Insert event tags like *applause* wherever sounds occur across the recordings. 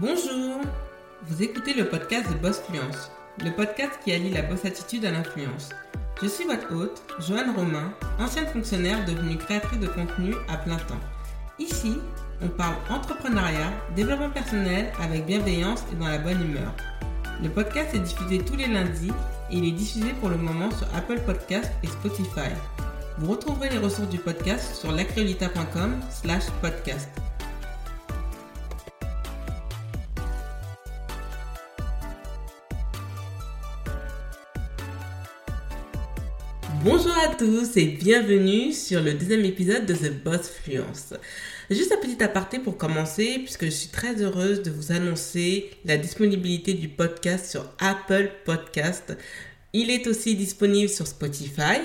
Bonjour, vous écoutez le podcast de Boss Fluence, le podcast qui allie la boss attitude à l'influence. Je suis votre hôte, Joanne Romain, ancienne fonctionnaire devenue créatrice de contenu à plein temps. Ici, on parle entrepreneuriat, développement personnel avec bienveillance et dans la bonne humeur. Le podcast est diffusé tous les lundis et il est diffusé pour le moment sur Apple Podcast et Spotify. Vous retrouverez les ressources du podcast sur lacreolita.com slash podcast. Bonjour à tous et bienvenue sur le deuxième épisode de The Boss Fluence. Juste un petit aparté pour commencer, puisque je suis très heureuse de vous annoncer la disponibilité du podcast sur Apple Podcast. Il est aussi disponible sur Spotify,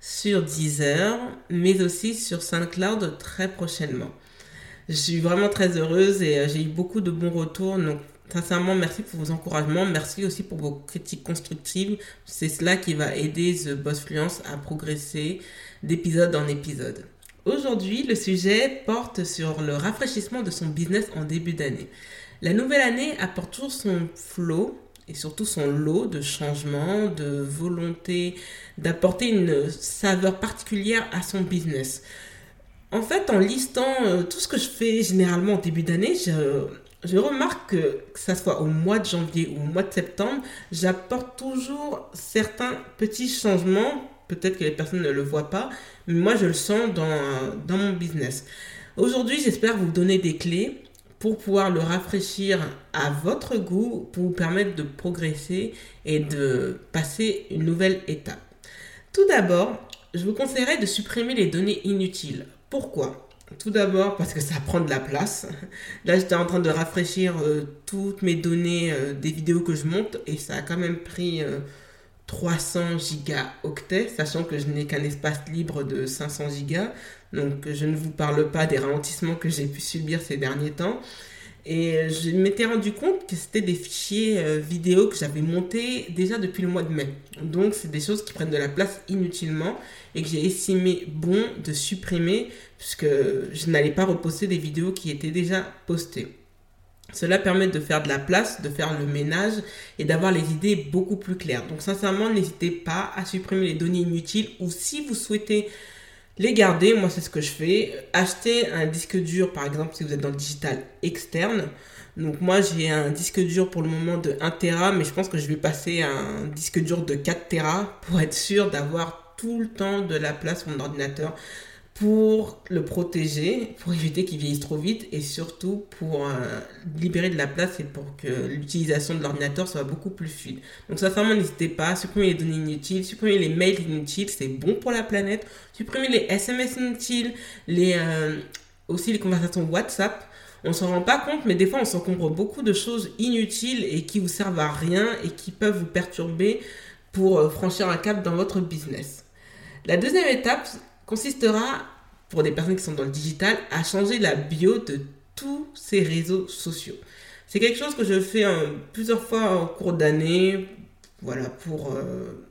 sur Deezer, mais aussi sur SoundCloud très prochainement. Je suis vraiment très heureuse et euh, j'ai eu beaucoup de bons retours, donc Sincèrement, merci pour vos encouragements. Merci aussi pour vos critiques constructives. C'est cela qui va aider The Boss Fluence à progresser d'épisode en épisode. Aujourd'hui, le sujet porte sur le rafraîchissement de son business en début d'année. La nouvelle année apporte toujours son flot et surtout son lot de changements, de volonté d'apporter une saveur particulière à son business. En fait, en listant euh, tout ce que je fais généralement en début d'année, je, je remarque que, que ça soit au mois de janvier ou au mois de septembre, j'apporte toujours certains petits changements. Peut-être que les personnes ne le voient pas, mais moi je le sens dans, dans mon business. Aujourd'hui, j'espère vous donner des clés pour pouvoir le rafraîchir à votre goût, pour vous permettre de progresser et de passer une nouvelle étape. Tout d'abord, je vous conseillerais de supprimer les données inutiles. Pourquoi? Tout d'abord parce que ça prend de la place. Là, j'étais en train de rafraîchir euh, toutes mes données euh, des vidéos que je monte et ça a quand même pris 300 gigaoctets, sachant que je n'ai qu'un espace libre de 500 gigas. Donc, je ne vous parle pas des ralentissements que j'ai pu subir ces derniers temps. Et je m'étais rendu compte que c'était des fichiers euh, vidéo que j'avais montés déjà depuis le mois de mai. Donc, c'est des choses qui prennent de la place inutilement et que j'ai estimé bon de supprimer puisque je n'allais pas reposter des vidéos qui étaient déjà postées. Cela permet de faire de la place, de faire le ménage et d'avoir les idées beaucoup plus claires. Donc sincèrement, n'hésitez pas à supprimer les données inutiles ou si vous souhaitez les garder, moi c'est ce que je fais, acheter un disque dur par exemple si vous êtes dans le digital externe. Donc moi j'ai un disque dur pour le moment de 1 Tera mais je pense que je vais passer un disque dur de 4 Tera pour être sûr d'avoir tout le temps de la place sur mon ordinateur pour le protéger, pour éviter qu'il vieillisse trop vite et surtout pour euh, libérer de la place et pour que l'utilisation de l'ordinateur soit beaucoup plus fluide. Donc sincèrement, n'hésitez pas à supprimer les données inutiles, supprimer les mails inutiles, c'est bon pour la planète, supprimer les SMS inutiles, les, euh, aussi les conversations WhatsApp. On s'en rend pas compte, mais des fois on s'encombre beaucoup de choses inutiles et qui vous servent à rien et qui peuvent vous perturber pour euh, franchir un cap dans votre business. La deuxième étape, consistera, pour des personnes qui sont dans le digital, à changer la bio de tous ces réseaux sociaux. C'est quelque chose que je fais plusieurs fois au cours d'année, voilà, pour euh,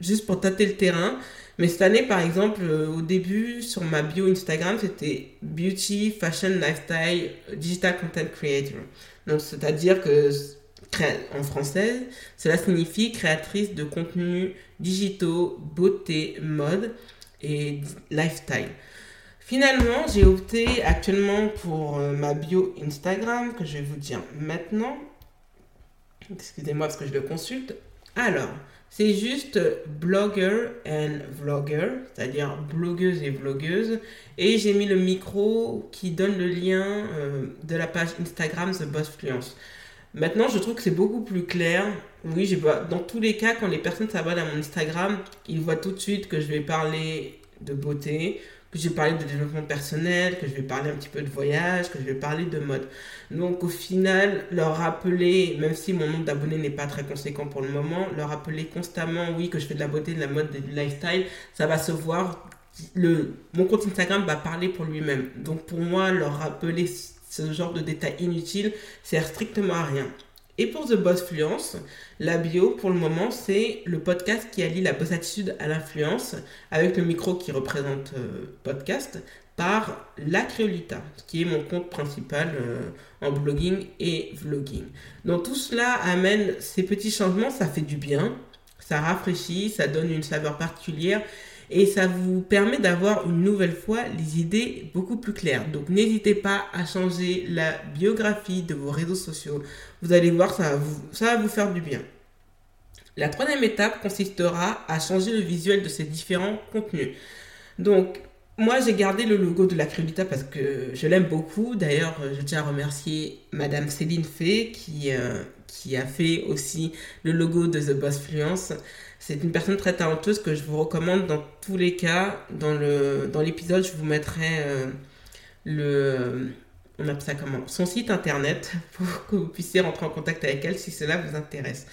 juste pour tâter le terrain. Mais cette année, par exemple, euh, au début, sur ma bio Instagram, c'était Beauty, Fashion, Lifestyle, Digital Content Creator. Donc, c'est-à-dire que en français, cela signifie créatrice de contenus digitaux, beauté, mode et lifestyle. Finalement, j'ai opté actuellement pour euh, ma bio Instagram que je vais vous dire maintenant. Excusez-moi parce que je le consulte. Alors, c'est juste blogger and vlogger, c'est-à-dire blogueuse et vlogueuse. Et j'ai mis le micro qui donne le lien euh, de la page Instagram The Boss Fluence. Maintenant, je trouve que c'est beaucoup plus clair. Oui, dans tous les cas, quand les personnes s'abonnent à mon Instagram, ils voient tout de suite que je vais parler de beauté, que je vais parler de développement personnel, que je vais parler un petit peu de voyage, que je vais parler de mode. Donc au final, leur rappeler, même si mon nombre d'abonnés n'est pas très conséquent pour le moment, leur rappeler constamment, oui, que je fais de la beauté, de la mode, du lifestyle, ça va se voir. Le, mon compte Instagram va parler pour lui-même. Donc pour moi, leur rappeler ce genre de détails inutiles sert strictement à rien. Et pour The Boss Fluence, la bio, pour le moment, c'est le podcast qui allie la boss attitude à l'influence, avec le micro qui représente euh, podcast, par La Créolita, qui est mon compte principal euh, en blogging et vlogging. Donc tout cela amène ces petits changements, ça fait du bien, ça rafraîchit, ça donne une saveur particulière et ça vous permet d'avoir une nouvelle fois les idées beaucoup plus claires. Donc n'hésitez pas à changer la biographie de vos réseaux sociaux. Vous allez voir, ça va vous, faire du bien. La troisième étape consistera à changer le visuel de ces différents contenus. Donc, moi, j'ai gardé le logo de la Créolita parce que je l'aime beaucoup. D'ailleurs, je tiens à remercier Madame Céline Fay qui, euh, qui a fait aussi le logo de The Boss Fluence. C'est une personne très talentueuse que je vous recommande dans tous les cas. Dans, le, dans l'épisode, je vous mettrai euh, le... On appelle ça comment? Son site internet *laughs* pour que vous puissiez rentrer en contact avec elle si cela vous intéresse.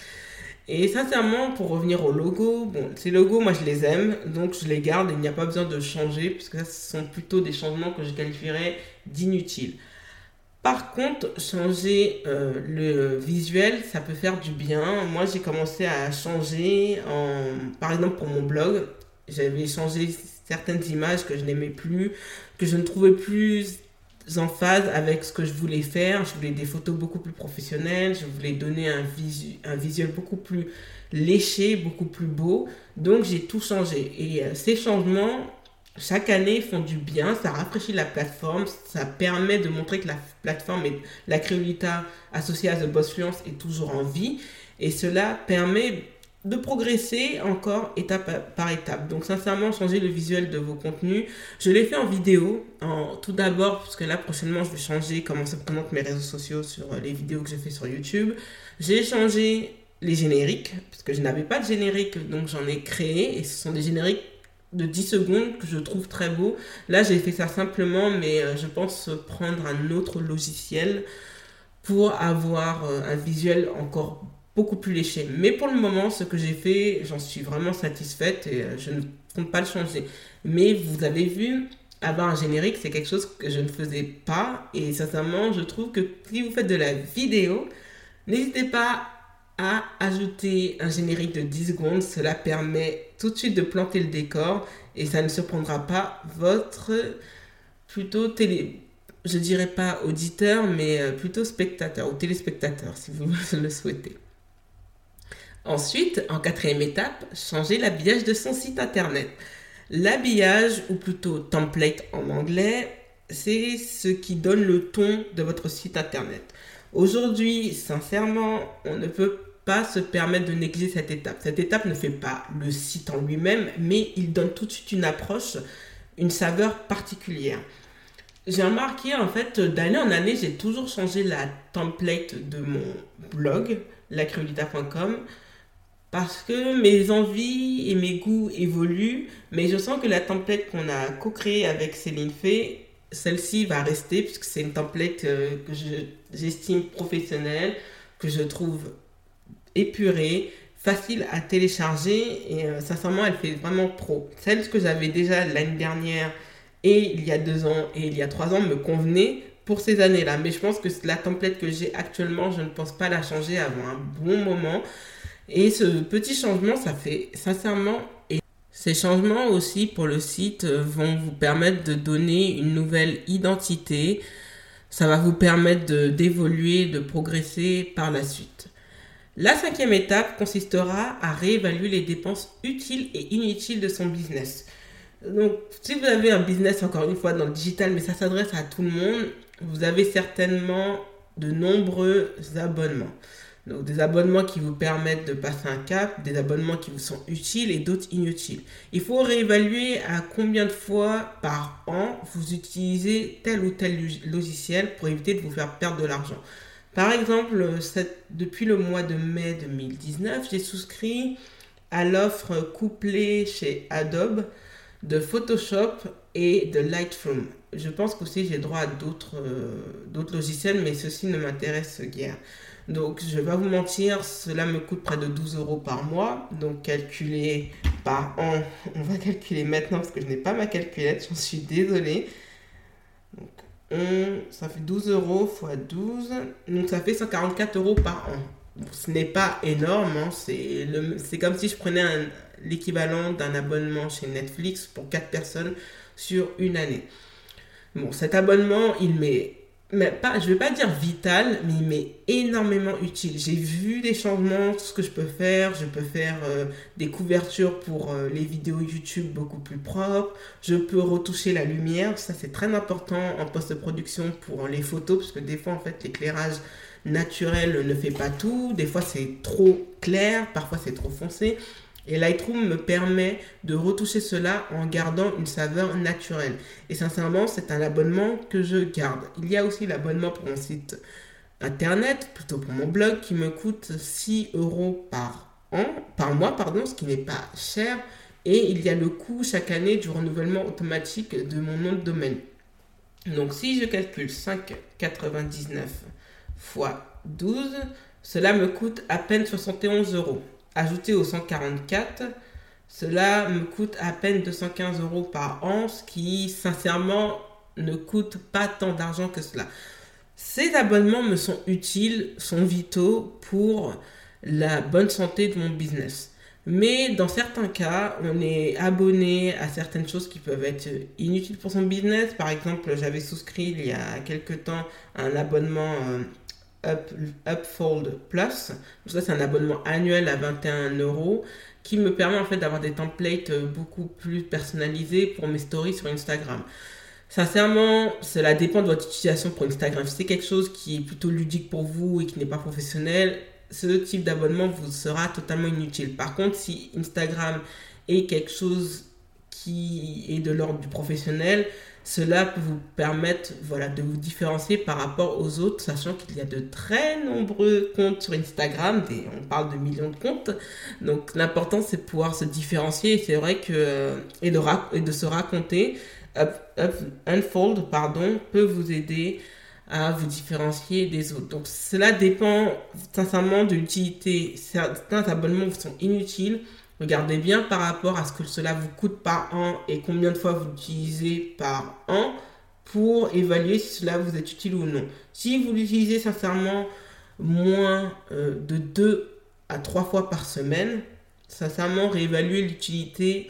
Et sincèrement, pour revenir au logo, bon, ces logos, moi je les aime, donc je les garde, il n'y a pas besoin de changer, puisque ce sont plutôt des changements que je qualifierais d'inutiles. Par contre, changer euh, le visuel, ça peut faire du bien. Moi, j'ai commencé à changer, en, par exemple pour mon blog, j'avais changé certaines images que je n'aimais plus, que je ne trouvais plus en phase avec ce que je voulais faire. Je voulais des photos beaucoup plus professionnelles, je voulais donner un, visuel beaucoup plus léché, beaucoup plus beau. Donc j'ai tout changé. Et euh, ces changements, chaque année, font du bien, ça rafraîchit la plateforme, ça permet de montrer que la plateforme et la créolita associée à The Boss Fluence est toujours en vie. Et cela permet de progresser encore étape par étape. Donc sincèrement, changer le visuel de vos contenus. Je l'ai fait en vidéo. En, tout d'abord, parce que là prochainement, je vais changer comment se présentent mes réseaux sociaux sur les vidéos que je fais sur YouTube. J'ai changé les génériques, parce que je n'avais pas de générique, donc j'en ai créé. Et ce sont des génériques de 10 secondes que je trouve très beaux. Là, j'ai fait ça simplement, mais euh, je pense prendre un autre logiciel pour avoir euh, un visuel encore beaucoup plus léché. Mais pour le moment, ce que j'ai fait, j'en suis vraiment satisfaite et euh, je ne compte pas le changer. Mais vous avez vu, avoir un générique, c'est quelque chose que je ne faisais pas. Et sincèrement, je trouve que si vous faites de la vidéo, n'hésitez pas à ajouter un générique de 10 secondes. Cela permet tout de suite de planter le décor et ça ne surprendra pas votre plutôt télé je dirais pas auditeur, mais euh, plutôt spectateur ou téléspectateur si vous *laughs* le souhaitez. Ensuite, en quatrième étape, changer l'habillage de son site internet. L'habillage, ou plutôt template en anglais, c'est ce qui donne le ton de votre site internet. Aujourd'hui, sincèrement, on ne peut pas se permettre de négliger cette étape. Cette étape ne fait pas le site en lui-même, mais il donne tout de suite une approche, une saveur particulière. J'ai remarqué en fait d'année en année, j'ai toujours changé la template de mon blog, lacreolita.com parce que mes envies et mes goûts évoluent, mais je sens que la template qu'on a co-créée avec Céline Fay, celle-ci va rester puisque c'est une template euh, que j'estime professionnelle, que je trouve épurée, facile à télécharger et euh, sincèrement elle fait vraiment pro. Celle que j'avais déjà l'année dernière et il y a deux ans et il y a trois ans me convenait pour ces années-là. Mais je pense que la template que j'ai actuellement, je ne pense pas la changer avant un bon moment. Et ce petit changement, ça fait sincèrement... Et ces changements aussi pour le site euh, vont vous permettre de donner une nouvelle identité. Ça va vous permettre d'évoluer, de, progresser par la suite. La cinquième étape consistera à réévaluer les dépenses utiles et inutiles de son business. Donc, si vous avez un business, encore une fois, dans le digital, mais ça s'adresse à tout le monde, vous avez certainement de nombreux abonnements. Donc des abonnements qui vous permettent de passer un cap, des abonnements qui vous sont utiles et d'autres inutiles. Il faut réévaluer à combien de fois par an vous utilisez tel ou tel logiciel pour éviter de vous faire perdre de l'argent. Par exemple, depuis le mois de mai 2019, j'ai souscrit à l'offre couplée chez Adobe de Photoshop et de Lightroom. Je pense qu'aussi j'ai droit à d'autres euh, logiciels, mais ceci ne m'intéresse guère. Donc, je vais pas vous mentir, cela me coûte près de 12 euros par mois. Donc, calculé par an, on va calculer maintenant parce que je n'ai pas ma calculette, j'en suis désolée. Donc, ça fait 12 euros x 12, donc ça fait 144 euros par an. ce n'est pas énorme, hein. c'est comme si je prenais l'équivalent d'un abonnement chez Netflix pour 4 personnes sur une année. Bon, cet abonnement, il m'est mais pas, je vais pas dire vital, mais il m'est énormément utile. J'ai vu des changements, ce que je peux faire. Je peux faire euh, des couvertures pour euh, les vidéos YouTube beaucoup plus propres. Je peux retoucher la lumière. Ça, c'est très important en post-production pour les photos, parce que des fois, en fait, l'éclairage naturel ne fait pas tout. Des fois, c'est trop clair. Parfois, c'est trop foncé. Et Lightroom me permet de retoucher cela en gardant une saveur naturelle. Et sincèrement, c'est un abonnement que je garde. Il y a aussi l'abonnement pour mon site internet, plutôt pour mon blog, qui me coûte 6 euros par an, par mois, pardon, ce qui n'est pas cher. Et il y a le coût chaque année du renouvellement automatique de mon nom de domaine. Donc si je calcule 5,99 fois 12, cela me coûte à peine 71 euros ajouté aux 144, cela me coûte à peine 215 euros par an, ce qui sincèrement ne coûte pas tant d'argent que cela. Ces abonnements me sont utiles, sont vitaux pour la bonne santé de mon business. Mais dans certains cas, on est abonné à certaines choses qui peuvent être inutiles pour son business. Par exemple, j'avais souscrit il y a quelques temps un abonnement euh, Up, Upfold Plus. ça, c'est un abonnement annuel à 21 euros qui me permet en fait d'avoir des templates euh, beaucoup plus personnalisés pour mes stories sur Instagram. Sincèrement, cela dépend de votre utilisation pour Instagram. Si c'est quelque chose qui est plutôt ludique pour vous et qui n'est pas professionnel, ce type d'abonnement vous sera totalement inutile. Par contre, si Instagram est quelque chose qui est de l'ordre du professionnel, cela peut vous permettre voilà, de vous différencier par rapport aux autres, sachant qu'il y a de très nombreux comptes sur Instagram, on parle de millions de comptes. Donc l'important c'est de pouvoir se différencier et c'est vrai que euh, et de, et de se raconter, Unfold pardon, peut vous aider à vous différencier des autres. Donc cela dépend sincèrement de l'utilité. Certains abonnements sont inutiles Regardez bien par rapport à ce que cela vous coûte par an et combien de fois vous l'utilisez par an pour évaluer si cela vous est utile ou non. Si vous l'utilisez sincèrement moins euh, de 2 à 3 fois par semaine, sincèrement réévaluer l'utilité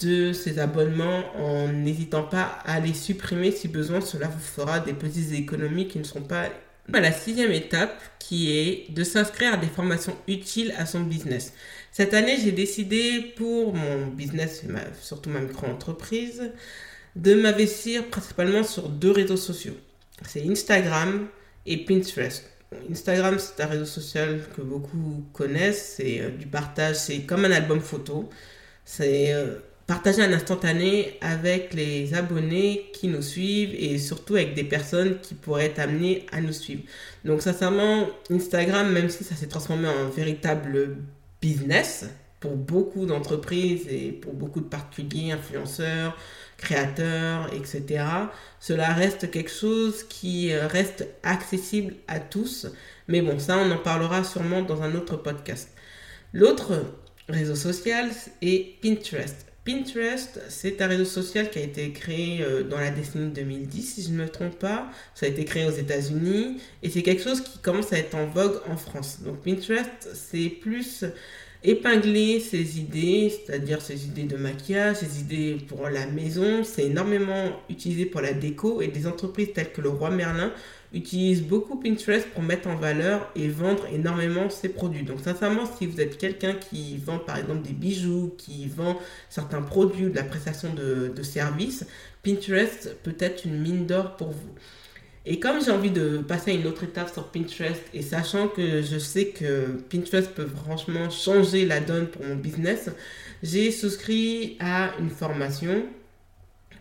de ces abonnements en n'hésitant pas à les supprimer si besoin. Cela vous fera des petites économies qui ne sont pas la sixième étape qui est de s'inscrire à des formations utiles à son business. Cette année, j'ai décidé pour mon business, surtout ma micro-entreprise, de m'investir principalement sur deux réseaux sociaux. C'est Instagram et Pinterest. Instagram, c'est un réseau social que beaucoup connaissent. C'est euh, du partage, c'est comme un album photo. C'est euh, partager un instantané avec les abonnés qui nous suivent et surtout avec des personnes qui pourraient être amenées à nous suivre. Donc sincèrement, Instagram, même si ça s'est transformé en véritable business pour beaucoup d'entreprises et pour beaucoup de particuliers, influenceurs, créateurs, etc., cela reste quelque chose qui euh, reste accessible à tous. Mais bon, ça, on en parlera sûrement dans un autre podcast. L'autre réseau social est Pinterest. Pinterest, c'est un réseau social qui a été créé euh, dans la décennie 2010, si je ne me trompe pas. Ça a été créé aux États-Unis et c'est quelque chose qui commence à être en vogue en France. Donc Pinterest, c'est plus épingler ses idées, c'est-à-dire ses idées de maquillage, ses idées pour la maison. C'est énormément utilisé pour la déco et des entreprises telles que le Roi Merlin utilise beaucoup Pinterest pour mettre en valeur et vendre énormément ses produits. Donc sincèrement, si vous êtes quelqu'un qui vend par exemple des bijoux, qui vend certains produits ou de la prestation de, de services, Pinterest peut être une mine d'or pour vous. Et comme j'ai envie de passer à une autre étape sur Pinterest et sachant que je sais que Pinterest peut franchement changer la donne pour mon business, j'ai souscrit à une formation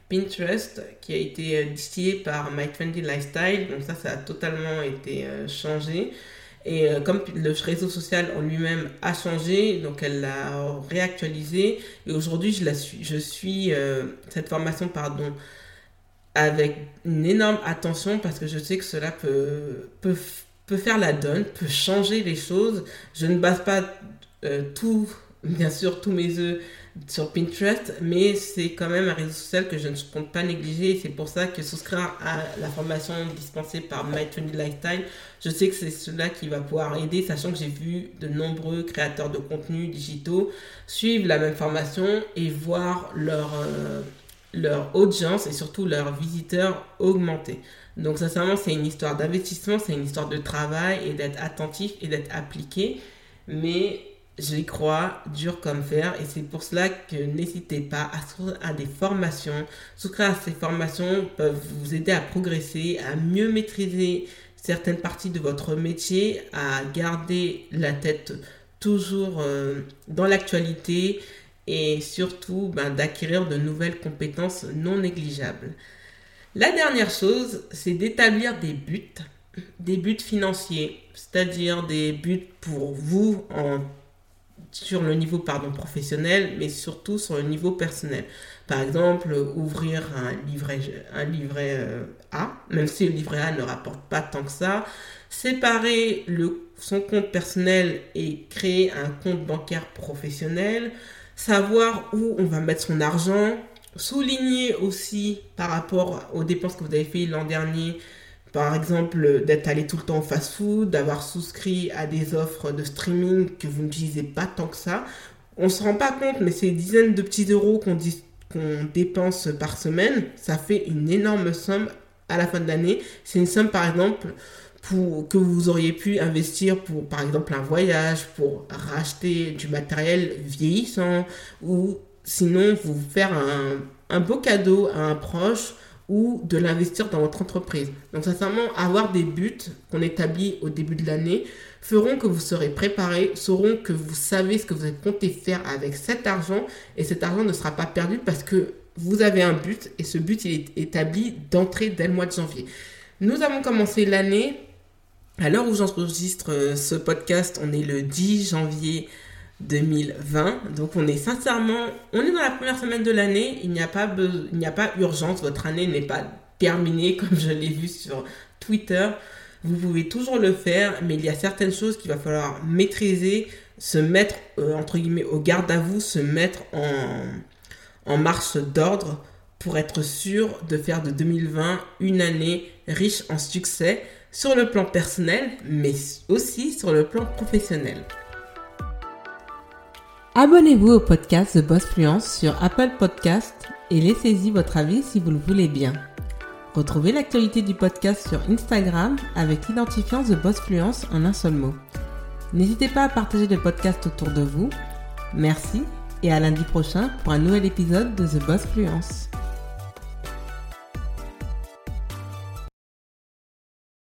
Pinterest qui a été euh, distillé par My Trendy Lifestyle. Donc ça, ça a totalement été euh, changé. Et euh, comme le réseau social en lui-même a changé, donc elle l'a réactualisé. Et aujourd'hui, je, la suis, je suis cette formation pardon, avec une énorme attention parce que je sais que cela peut, peut, peut faire la donne, peut changer les choses. Je ne base pas tout, bien sûr, tous mes œufs sur Pinterest, mais c'est quand même un réseau social que je ne compte pas négliger. C'est pour ça que souscrire à la formation dispensée par My 20 Lifetime, je sais que c'est cela qui va pouvoir aider, sachant que j'ai vu de nombreux créateurs de contenu digitaux suivre la même formation et voir leur, euh, leur audience et surtout leurs visiteurs augmenter. Donc sincèrement, c'est une histoire d'investissement, c'est une histoire de travail et d'être attentif et d'être appliqué. Mais j'y crois dur comme fer et c'est pour cela que n'hésitez pas à souscrire à des formations. Souscrire à ces formations peuvent vous aider à progresser, à mieux maîtriser certaines parties de votre métier, à garder la tête toujours euh, dans l'actualité et surtout ben, d'acquérir de nouvelles compétences non négligeables. La dernière chose, c'est d'établir des buts, des buts financiers, c'est-à-dire des buts pour vous en sur le niveau pardon, professionnel, mais surtout sur le niveau personnel. Par exemple, ouvrir un livret, un euh, A, même si le livret A ne rapporte pas tant que ça. Séparer son compte personnel et créer un compte bancaire professionnel. Savoir où on va mettre son argent. Souligner aussi par rapport aux dépenses que vous avez fait l'an dernier par exemple, d'être allé tout le temps au fast-food, d'avoir souscrit à des offres de streaming que vous n'utilisez pas tant que ça. On ne se rend pas compte, mais ces dizaines de petits euros qu'on dépense par semaine, ça fait une énorme somme à la fin de l'année. C'est une somme, par exemple, pour, que vous auriez pu investir pour, par exemple, un voyage, pour racheter du matériel vieillissant, ou sinon vous faire un beau cadeau à un proche ou de l'investir dans votre entreprise. Donc sincèrement, avoir des buts qu'on établit au début de l'année feront que vous serez préparé, sauront que vous savez ce que vous compté faire avec cet argent et cet argent ne sera pas perdu parce que vous avez un but et ce but il est établi d'entrée dès le mois de janvier. Nous avons commencé l'année, à l'heure où j'enregistre euh, ce podcast, on est le 10 janvier 2020. Donc on est sincèrement, on est dans la première semaine de l'année, il n'y a pas il n'y a pas urgence, votre année n'est pas terminée *laughs* comme je l'ai vu sur Twitter. Vous pouvez toujours le faire, mais il y a certaines choses qu'il va falloir maîtriser, se mettre euh, entre guillemets au garde à vous, se mettre en en marche d'ordre pour être sûr de faire de 2020 une année riche en succès sur le plan personnel, mais aussi sur le plan professionnel. Abonnez-vous au podcast The Boss Fluence sur Apple Podcast et laissez-y votre avis si vous le voulez bien. Retrouvez l'actualité du podcast sur Instagram avec l'identifiant The Boss Fluence en un seul mot. N'hésitez pas à partager le podcast autour de vous. Merci et à lundi prochain pour un nouvel épisode de The Boss Fluence.